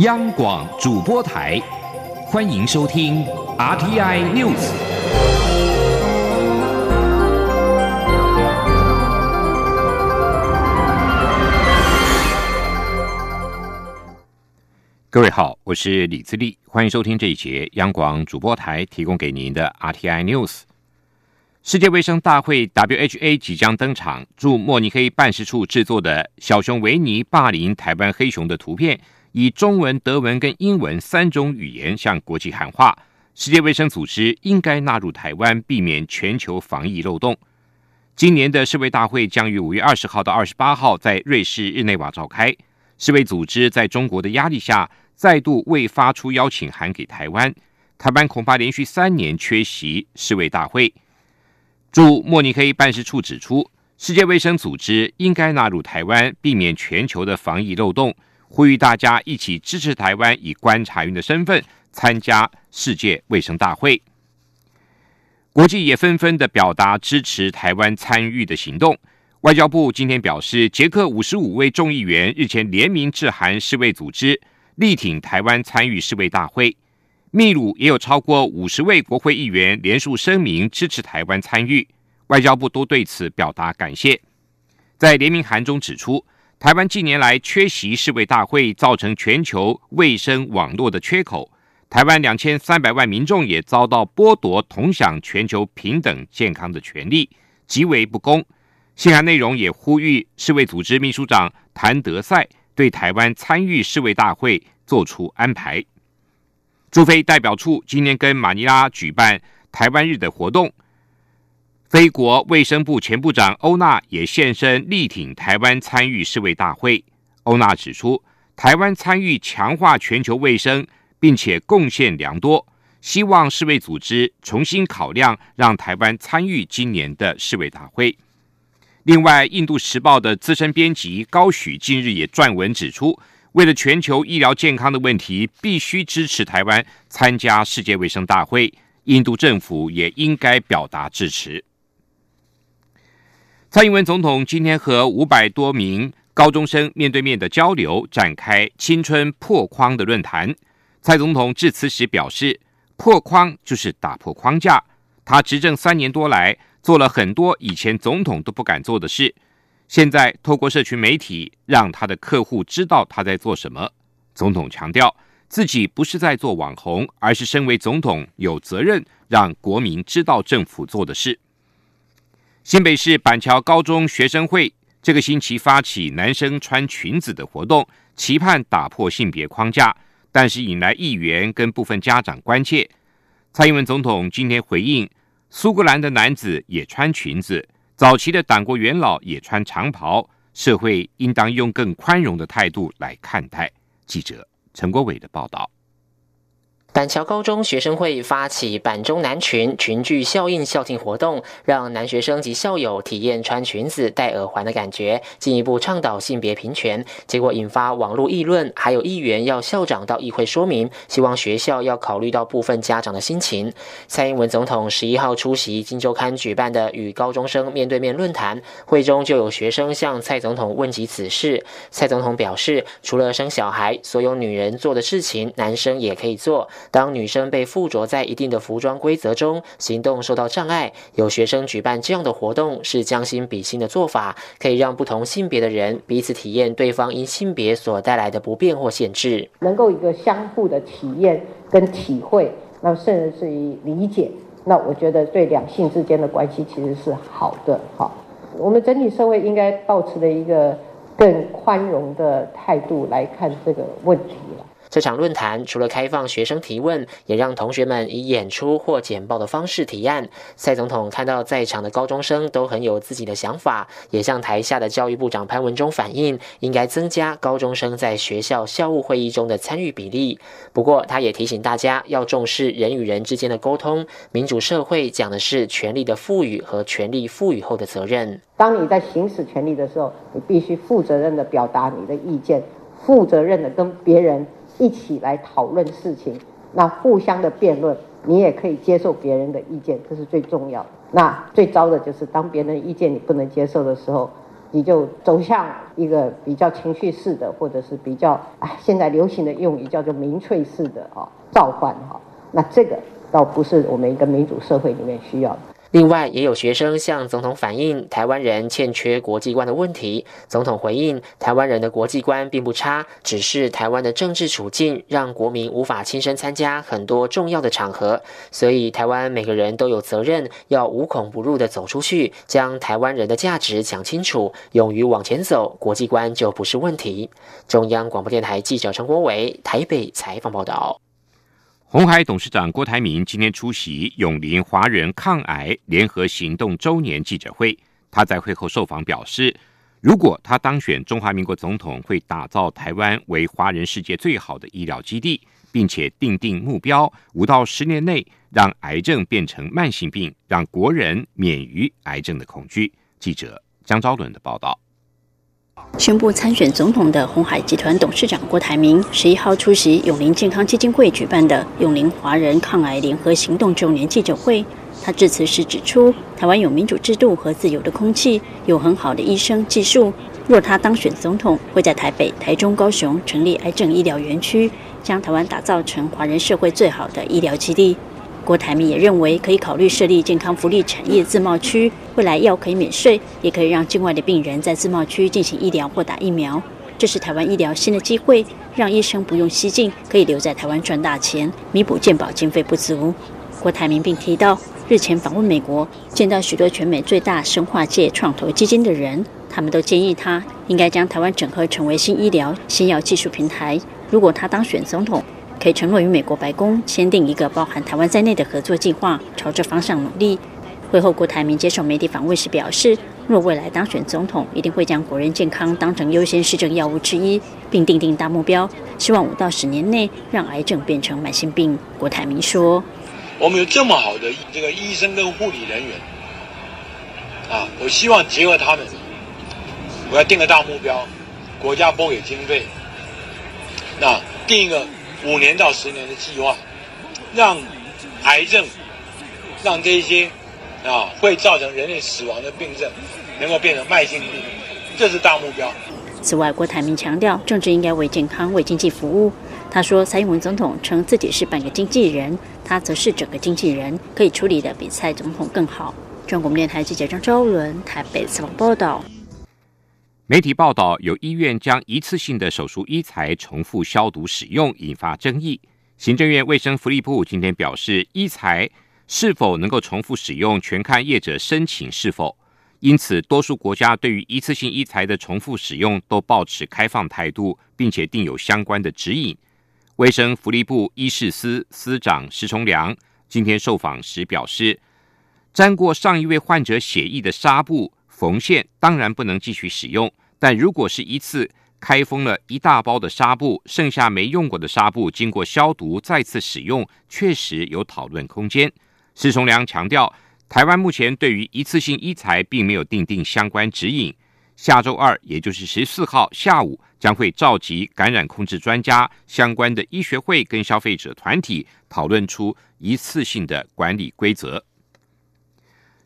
央广主播台，欢迎收听 RTI News。各位好，我是李自立，欢迎收听这一节央广主播台提供给您的 RTI News。世界卫生大会 （WHA） 即将登场，驻慕尼黑办事处制作的小熊维尼霸凌台湾黑熊的图片，以中文、德文跟英文三种语言向国际喊话：世界卫生组织应该纳入台湾，避免全球防疫漏洞。今年的世卫大会将于五月二十号到二十八号在瑞士日内瓦召开。世卫组织在中国的压力下，再度未发出邀请函给台湾，台湾恐怕连续三年缺席世卫大会。驻慕尼黑办事处指出，世界卫生组织应该纳入台湾，避免全球的防疫漏洞，呼吁大家一起支持台湾以观察员的身份参加世界卫生大会。国际也纷纷的表达支持台湾参与的行动。外交部今天表示，捷克五十五位众议员日前联名致函世卫组织，力挺台湾参与世卫大会。秘鲁也有超过五十位国会议员联署声明支持台湾参与，外交部都对此表达感谢。在联名函中指出，台湾近年来缺席世卫大会，造成全球卫生网络的缺口，台湾两千三百万民众也遭到剥夺同享全球平等健康的权利，极为不公。信函内容也呼吁世卫组织秘书长谭德赛对台湾参与世卫大会做出安排。驻菲代表处今天跟马尼拉举办台湾日的活动，非国卫生部前部长欧娜也现身力挺台湾参与世卫大会。欧娜指出，台湾参与强化全球卫生，并且贡献良多，希望世卫组织重新考量让台湾参与今年的世卫大会。另外，《印度时报》的资深编辑高许近日也撰文指出。为了全球医疗健康的问题，必须支持台湾参加世界卫生大会。印度政府也应该表达支持。蔡英文总统今天和五百多名高中生面对面的交流，展开青春破框的论坛。蔡总统致辞时表示：“破框就是打破框架。他执政三年多来，做了很多以前总统都不敢做的事。”现在透过社群媒体，让他的客户知道他在做什么。总统强调，自己不是在做网红，而是身为总统有责任让国民知道政府做的事。新北市板桥高中学生会这个星期发起男生穿裙子的活动，期盼打破性别框架，但是引来议员跟部分家长关切。蔡英文总统今天回应，苏格兰的男子也穿裙子。早期的党国元老也穿长袍，社会应当用更宽容的态度来看待。记者陈国伟的报道。板桥高中学生会发起“板中男裙群聚效应”校庆活动，让男学生及校友体验穿裙子、戴耳环的感觉，进一步倡导性别平权。结果引发网络议论，还有议员要校长到议会说明，希望学校要考虑到部分家长的心情。蔡英文总统十一号出席《金周刊》举办的与高中生面对面论坛会中，就有学生向蔡总统问及此事。蔡总统表示，除了生小孩，所有女人做的事情，男生也可以做。当女生被附着在一定的服装规则中，行动受到障碍，有学生举办这样的活动是将心比心的做法，可以让不同性别的人彼此体验对方因性别所带来的不便或限制，能够一个相互的体验跟体会，那甚至是以理解，那我觉得对两性之间的关系其实是好的。好，我们整体社会应该保持的一个更宽容的态度来看这个问题了。这场论坛除了开放学生提问，也让同学们以演出或简报的方式提案。蔡总统看到在场的高中生都很有自己的想法，也向台下的教育部长潘文忠反映，应该增加高中生在学校校务会议中的参与比例。不过，他也提醒大家要重视人与人之间的沟通。民主社会讲的是权力的赋予和权力赋予后的责任。当你在行使权力的时候，你必须负责任的表达你的意见，负责任的跟别人。一起来讨论事情，那互相的辩论，你也可以接受别人的意见，这是最重要的。那最糟的就是当别人意见你不能接受的时候，你就走向一个比较情绪式的，或者是比较哎现在流行的用语叫做民粹式的啊召唤哈，那这个倒不是我们一个民主社会里面需要的。另外，也有学生向总统反映台湾人欠缺国际观的问题。总统回应，台湾人的国际观并不差，只是台湾的政治处境让国民无法亲身参加很多重要的场合，所以台湾每个人都有责任要无孔不入的走出去，将台湾人的价值讲清楚，勇于往前走，国际观就不是问题。中央广播电台记者陈国伟台北采访报道。红海董事长郭台铭今天出席永林华人抗癌联合行动周年记者会。他在会后受访表示，如果他当选中华民国总统，会打造台湾为华人世界最好的医疗基地，并且定定目标，五到十年内让癌症变成慢性病，让国人免于癌症的恐惧。记者张昭伦的报道。宣布参选总统的红海集团董事长郭台铭，十一号出席永林健康基金会举办的永林华人抗癌联合行动周年记者会。他致辞时指出，台湾有民主制度和自由的空气，有很好的医生技术。若他当选总统，会在台北、台中、高雄成立癌症医疗园区，将台湾打造成华人社会最好的医疗基地。郭台铭也认为，可以考虑设立健康福利产业自贸区，未来药可以免税，也可以让境外的病人在自贸区进行医疗或打疫苗。这是台湾医疗新的机会，让医生不用西进，可以留在台湾赚大钱，弥补健保经费不足。郭台铭并提到，日前访问美国，见到许多全美最大生化界创投基金的人，他们都建议他应该将台湾整合成为新医疗、新药技术平台。如果他当选总统，可以承诺与美国白宫签订一个包含台湾在内的合作计划，朝这方向努力。会后，郭台铭接受媒体访问时表示，若未来当选总统，一定会将国人健康当成优先市政药物之一，并定定大目标，希望五到十年内让癌症变成慢性病。郭台铭说：“我们有这么好的这个医生跟护理人员，啊，我希望结合他们，我要定个大目标，国家拨给经费，那定一个。”五年到十年的计划，让癌症，让这些啊会造成人类死亡的病症，能够变成慢性病，这是大目标。此外，郭台铭强调，政治应该为健康、为经济服务。他说，蔡英文总统称自己是半个经纪人，他则是整个经纪人，可以处理的比蔡总统更好。中国电台记者张昭伦台北采访报道。媒体报道，有医院将一次性的手术医材重复消毒使用，引发争议。行政院卫生福利部今天表示，医材是否能够重复使用，全看业者申请是否。因此，多数国家对于一次性医材的重复使用都保持开放态度，并且定有相关的指引。卫生福利部医事司司长石崇良今天受访时表示，沾过上一位患者血液的纱布、缝线当然不能继续使用。但如果是一次开封了一大包的纱布，剩下没用过的纱布经过消毒再次使用，确实有讨论空间。施崇良强调，台湾目前对于一次性医材并没有定定相关指引。下周二，也就是十四号下午，将会召集感染控制专家、相关的医学会跟消费者团体，讨论出一次性的管理规则。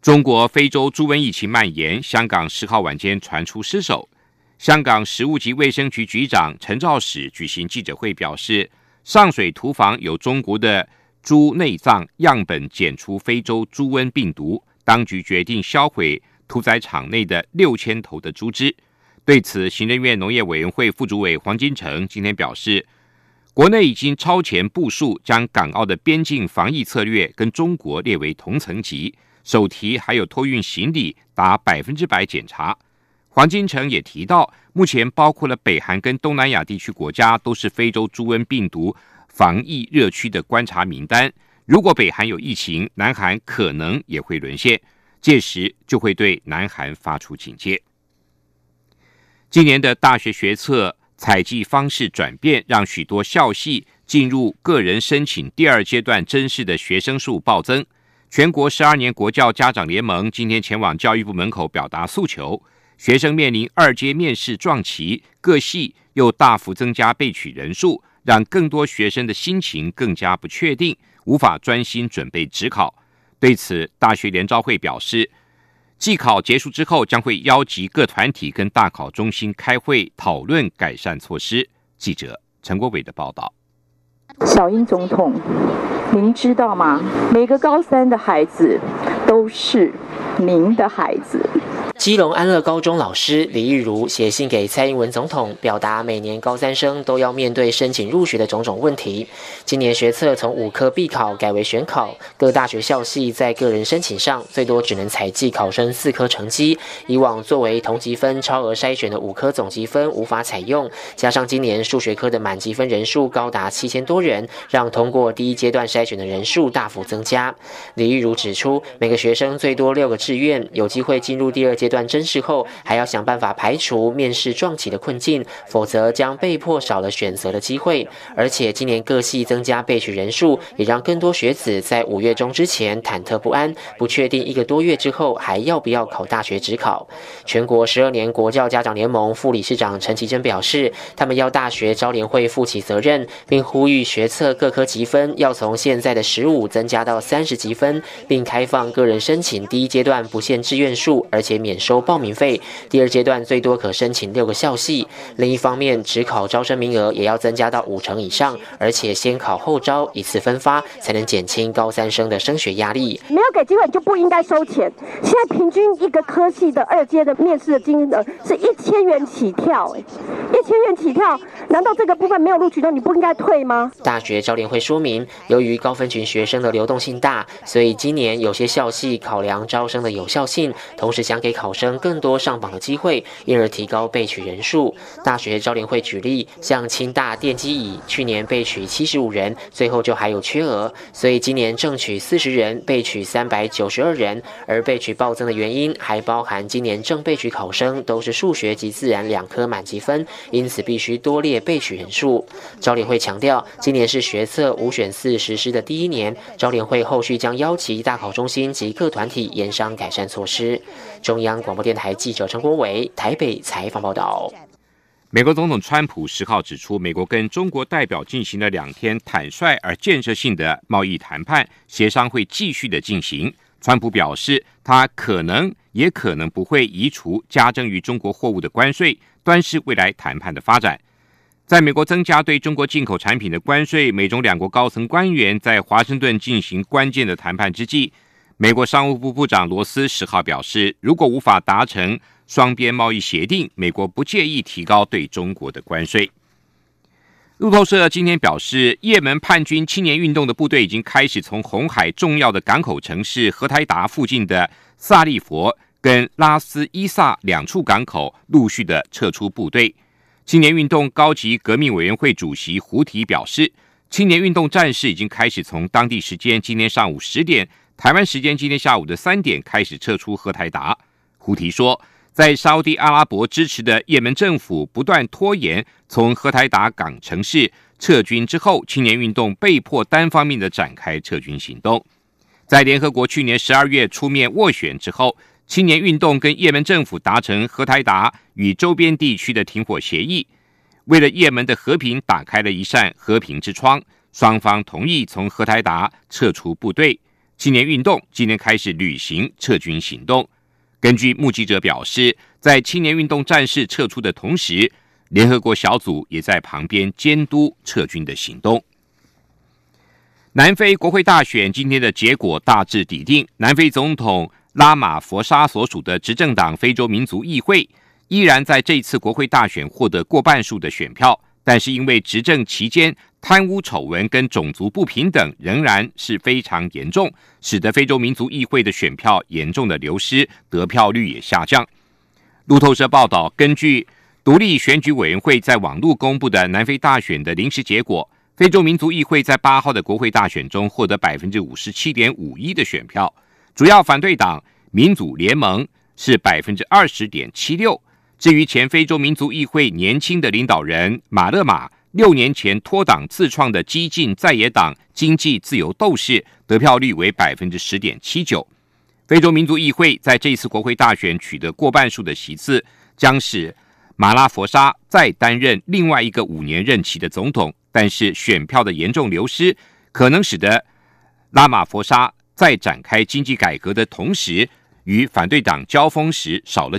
中国非洲猪瘟疫情蔓延，香港十号晚间传出失守。香港食物及卫生局局长陈肇始举行记者会，表示上水屠房有中国的猪内脏样本检出非洲猪瘟病毒，当局决定销毁屠宰场内的六千头的猪只。对此，行政院农业委员会副主委黄金城今天表示，国内已经超前部署，将港澳的边境防疫策略跟中国列为同层级，手提还有托运行李达百分之百检查。黄金城也提到，目前包括了北韩跟东南亚地区国家都是非洲猪瘟病毒防疫热区的观察名单。如果北韩有疫情，南韩可能也会沦陷，届时就会对南韩发出警戒。今年的大学学测采集方式转变，让许多校系进入个人申请第二阶段甄试的学生数暴增。全国十二年国教家长联盟今天前往教育部门口表达诉求。学生面临二阶面试撞期，各系又大幅增加备取人数，让更多学生的心情更加不确定，无法专心准备职考。对此，大学联招会表示，季考结束之后，将会邀集各团体跟大考中心开会讨论改善措施。记者陈国伟的报道。小英总统，您知道吗？每个高三的孩子都是您的孩子。基隆安乐高中老师李玉如写信给蔡英文总统，表达每年高三生都要面对申请入学的种种问题。今年学测从五科必考改为选考，各大学校系在个人申请上最多只能采集考生四科成绩。以往作为同级分超额筛选的五科总积分无法采用，加上今年数学科的满积分人数高达七千多人，让通过第一阶段筛选的人数大幅增加。李玉如指出，每个学生最多六个志愿，有机会进入第二阶。段甄试后，还要想办法排除面试撞起的困境，否则将被迫少了选择的机会。而且今年各系增加备取人数，也让更多学子在五月中之前忐忑不安，不确定一个多月之后还要不要考大学职考。全国十二年国教家长联盟副理事长陈其珍表示，他们要大学招联会负起责任，并呼吁学测各科积分要从现在的十五增加到三十积分，并开放个人申请第一阶段不限志愿数，而且免。收报名费，第二阶段最多可申请六个校系。另一方面，只考招生名额也要增加到五成以上，而且先考后招，一次分发，才能减轻高三生的升学压力。没有给机会就不应该收钱。现在平均一个科系的二阶的面试的金额是一千元起跳，哎，一千元起跳，难道这个部分没有录取到你不应该退吗？大学招联会说明，由于高分群学生的流动性大，所以今年有些校系考量招生的有效性，同时想给考。考生更多上榜的机会，因而提高备取人数。大学招联会举例，像清大电机乙去年备取七十五人，最后就还有缺额，所以今年正取四十人，备取三百九十二人。而备取暴增的原因，还包含今年正备取考生都是数学及自然两科满积分，因此必须多列备取人数。招联会强调，今年是学测五选四实施的第一年，招联会后续将邀集大考中心及各团体研商改善措施。中央。央广播电台记者陈国伟台北采访报道：美国总统川普十号指出，美国跟中国代表进行了两天坦率而建设性的贸易谈判，协商会继续的进行。川普表示，他可能也可能不会移除加征于中国货物的关税，端视未来谈判的发展。在美国增加对中国进口产品的关税，美中两国高层官员在华盛顿进行关键的谈判之际。美国商务部部长罗斯十号表示，如果无法达成双边贸易协定，美国不介意提高对中国的关税。路透社今天表示，也门叛军青年运动的部队已经开始从红海重要的港口城市荷台达附近的萨利佛跟拉斯伊萨两处港口陆续的撤出部队。青年运动高级革命委员会主席胡提表示，青年运动战士已经开始从当地时间今天上午十点。台湾时间今天下午的三点开始撤出荷台达。胡提说，在沙地阿拉伯支持的也门政府不断拖延从荷台达港城市撤军之后，青年运动被迫单方面的展开撤军行动。在联合国去年十二月出面斡旋之后，青年运动跟也门政府达成荷台达与周边地区的停火协议，为了也门的和平打开了一扇和平之窗。双方同意从荷台达撤出部队。青年运动今天开始履行撤军行动。根据目击者表示，在青年运动战士撤出的同时，联合国小组也在旁边监督撤军的行动。南非国会大选今天的结果大致底定，南非总统拉马佛沙所属的执政党非洲民族议会依然在这次国会大选获得过半数的选票，但是因为执政期间。贪污丑闻跟种族不平等仍然是非常严重，使得非洲民族议会的选票严重的流失，得票率也下降。路透社报道，根据独立选举委员会在网络公布的南非大选的临时结果，非洲民族议会在八号的国会大选中获得百分之五十七点五一的选票，主要反对党民主联盟是百分之二十点七六。至于前非洲民族议会年轻的领导人马勒马。六年前脱党自创的激进在野党经济自由斗士得票率为百分之十点七九。非洲民族议会在这次国会大选取得过半数的席次，将使马拉佛沙再担任另外一个五年任期的总统。但是选票的严重流失，可能使得拉马佛沙在展开经济改革的同时，与反对党交锋时少了。